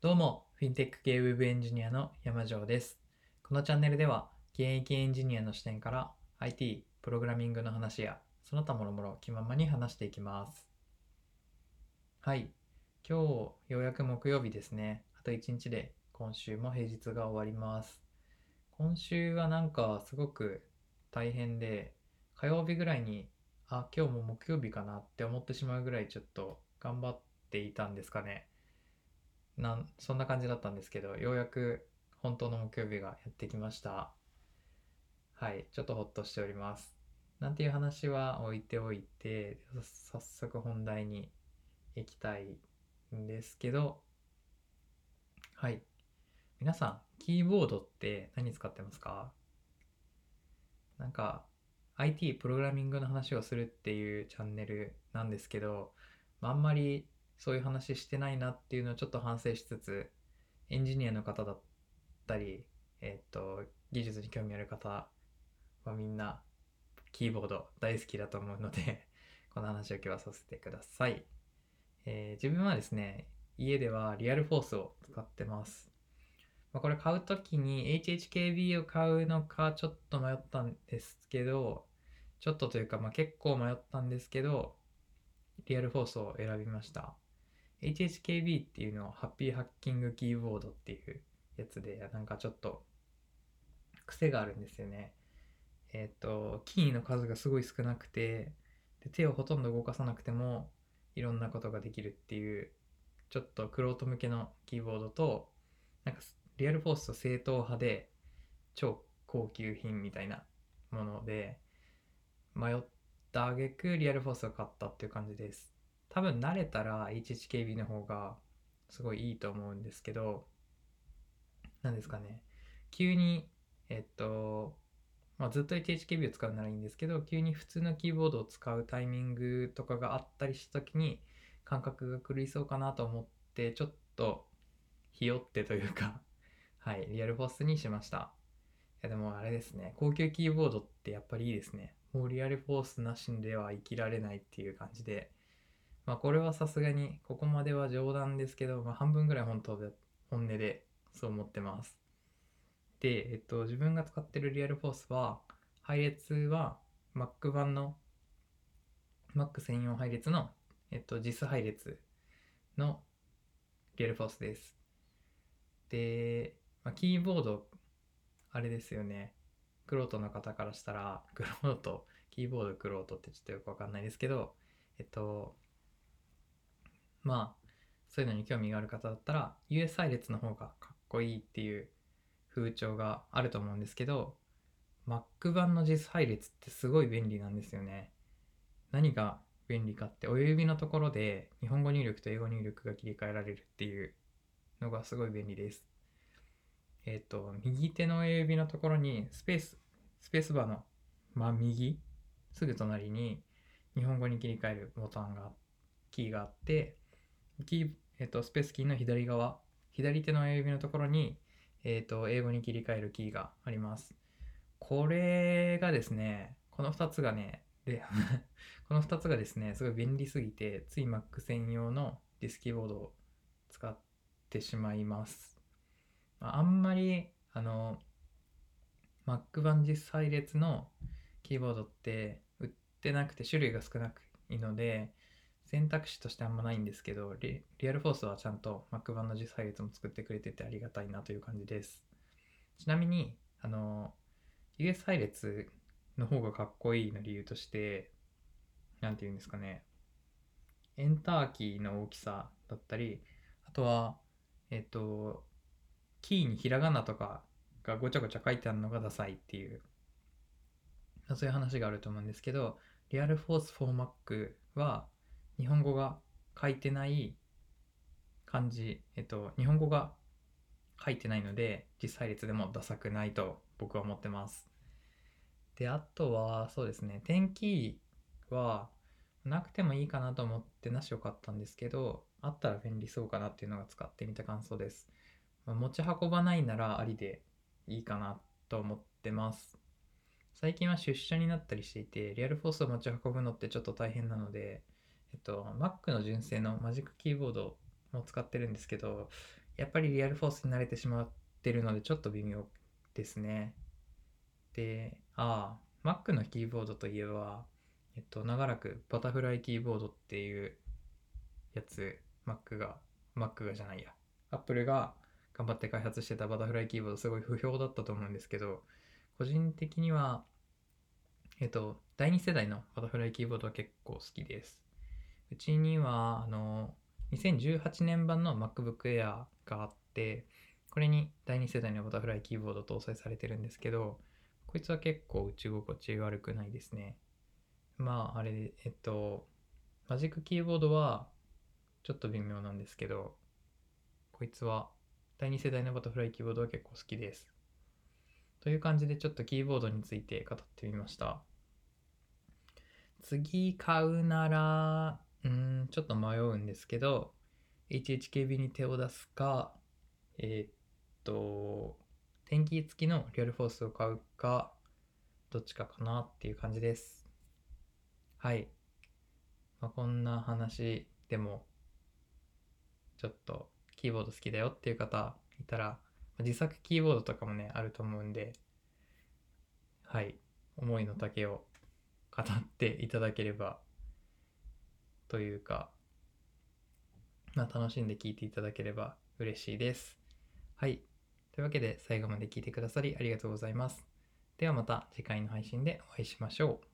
どうも、フィンテック系ウェブエンジニアの山城です。このチャンネルでは、現役エンジニアの視点から IT、プログラミングの話や、その他もろもろ気ままに話していきます。はい。今日、ようやく木曜日ですね。あと1日で今週も平日が終わります。今週はなんかすごく大変で、火曜日ぐらいに、あ、今日も木曜日かなって思ってしまうぐらいちょっと頑張っていたんですかね。なんそんな感じだったんですけど、ようやく本当の木曜日がやってきました。はい、ちょっとほっとしております。なんていう話は置いておいて、早速本題に行きたいんですけど、はい。皆さん、キーボードって何使ってますか？なんか、IT、プログラミングの話をするっていうチャンネルなんですけど、あんまりそういう話してないなっていうのをちょっと反省しつつ、エンジニアの方だったり、えっと、技術に興味ある方はみんなキーボード大好きだと思うので、この話を今日はさせてください。えー自分はですね、家ではリアルフォースを使ってます。まあ、これ買うときに HHKB を買うのかちょっと迷ったんですけど、ちょっとというか、まあ、結構迷ったんですけど、リアルフォースを選びました。HHKB っていうのはハッピーハッキングキーボードっていうやつで、なんかちょっと癖があるんですよね。えっ、と、キーの数がすごい少なくてで、手をほとんど動かさなくてもいろんなことができるっていう、ちょっとクロート向けのキーボードと、なんかリアルフォースと正統派で超高級品みたいなもので、迷った挙句リアルフォースを買ったっていう感じです。多分慣れたら HHKB の方がすごいいいと思うんですけど、なんですかね。急に、えっと、まあ、ずっと HHKB を使うならいいんですけど、急に普通のキーボードを使うタイミングとかがあったりした時に感覚が狂いそうかなと思って、ちょっとひよってというか、はい、リアルフォースにしました。いやでもあれですね、高級キーボードってやっぱりいいですね。もうリアルフォースなしでは生きられないっていう感じで、まあこれはさすがにここまでは冗談ですけど、まあ、半分ぐらい本当で本音でそう思ってます。で、えっと、自分が使ってるリアルフォースは、配列は Mac 版の Mac 専用配列の、えっと、JIS 配列のリアルフォースです。で、まあ、キーボード、あれですよね。クロートの方からしたら、クロート、キーボードクロートってちょっとよくわかんないですけど、えっと、まあ、そういうのに興味がある方だったら、US 配列の方がかっこいいっていう風潮があると思うんですけど、Mac 版の JIS 配列ってすごい便利なんですよね。何が便利かって、親指のところで日本語入力と英語入力が切り替えられるっていうのがすごい便利です。えっ、と、右手の親指のところにスペース、スペースバーの真右、すぐ隣に日本語に切り替えるボタンが、キーがあって、キー、えっ、と、スペースキーの左側、左手の親指のところに、えっ、と、英語に切り替えるキーがあります。これがですね、この2つがね、で、この2つがですね、すごい便利すぎて、つい Mac 専用のディスキーボードを使ってしまいます。あんまり、あの、Mac 版実配列のキーボードって売ってなくて種類が少ないので、選択肢としてあんまないんですけど、リリアルフォースはちゃんと Mac 版の実配列も作ってくれててありがたいなという感じです。ちなみに、あの、US 配列の方がかっこいいの理由として、なんて言うんですかね、エンターキーの大きさだったり、あとは、えっと、キーにひらがなとかがごちゃごちゃ書いてあるのがダサいっていう、そういう話があると思うんですけど、リアルフォース for Mac は日本語が書いてない漢字、えっと、日本語が書いてないので、実配列でもダサくないと僕は思ってます。で、あとは、そうですね、点キーはなくてもいいかなと思ってなしを買ったんですけど、あったら便利そうかなっていうのが使ってみた感想です。ま持ち運ばないならありでいいかなと思ってます。最近は出社になったりしていて、リアルフォースを持ち運ぶのってちょっと大変なので、えっと、Mac の純正のマジックキーボードも使ってるんですけど、やっぱりリアルフォースに慣れてしまってるのでちょっと微妙ですね。で、ああ、Mac のキーボードといえば、えっと、長らくバタフライキーボードっていうやつ、Mac が、Mac がじゃないや、Apple が頑張って開発してたバタフライキーボードすごい不評だったと思うんですけど、個人的には、えっと、第2世代のバタフライキーボードは結構好きです。うちには、あの、2018年版の MacBook Air があって、これに第2世代のバタフライキーボード搭載されてるんですけど、こいつは結構打ち心地悪くないですね。まあ、あれ、えっと、マジックキーボードはちょっと微妙なんですけど、こいつは第2世代のバタフライキーボードは結構好きです。という感じでちょっとキーボードについて語ってみました。次買うなら、うん、ちょっと迷うんですけど、HHKB に手を出すか、えーっと、天気付きのリアルフォースを買うか、どっちかかなっていう感じです。はい。まあ、こんな話でも、ちょっとキーボード好きだよっていう方いたら、自作キーボードとかもね、あると思うんで、はい。思いの丈を語っていただければ、というか、まあ、楽しんで聞いていただければ嬉しいです。はい。というわけで最後まで聞いてくださりありがとうございます。ではまた次回の配信でお会いしましょう。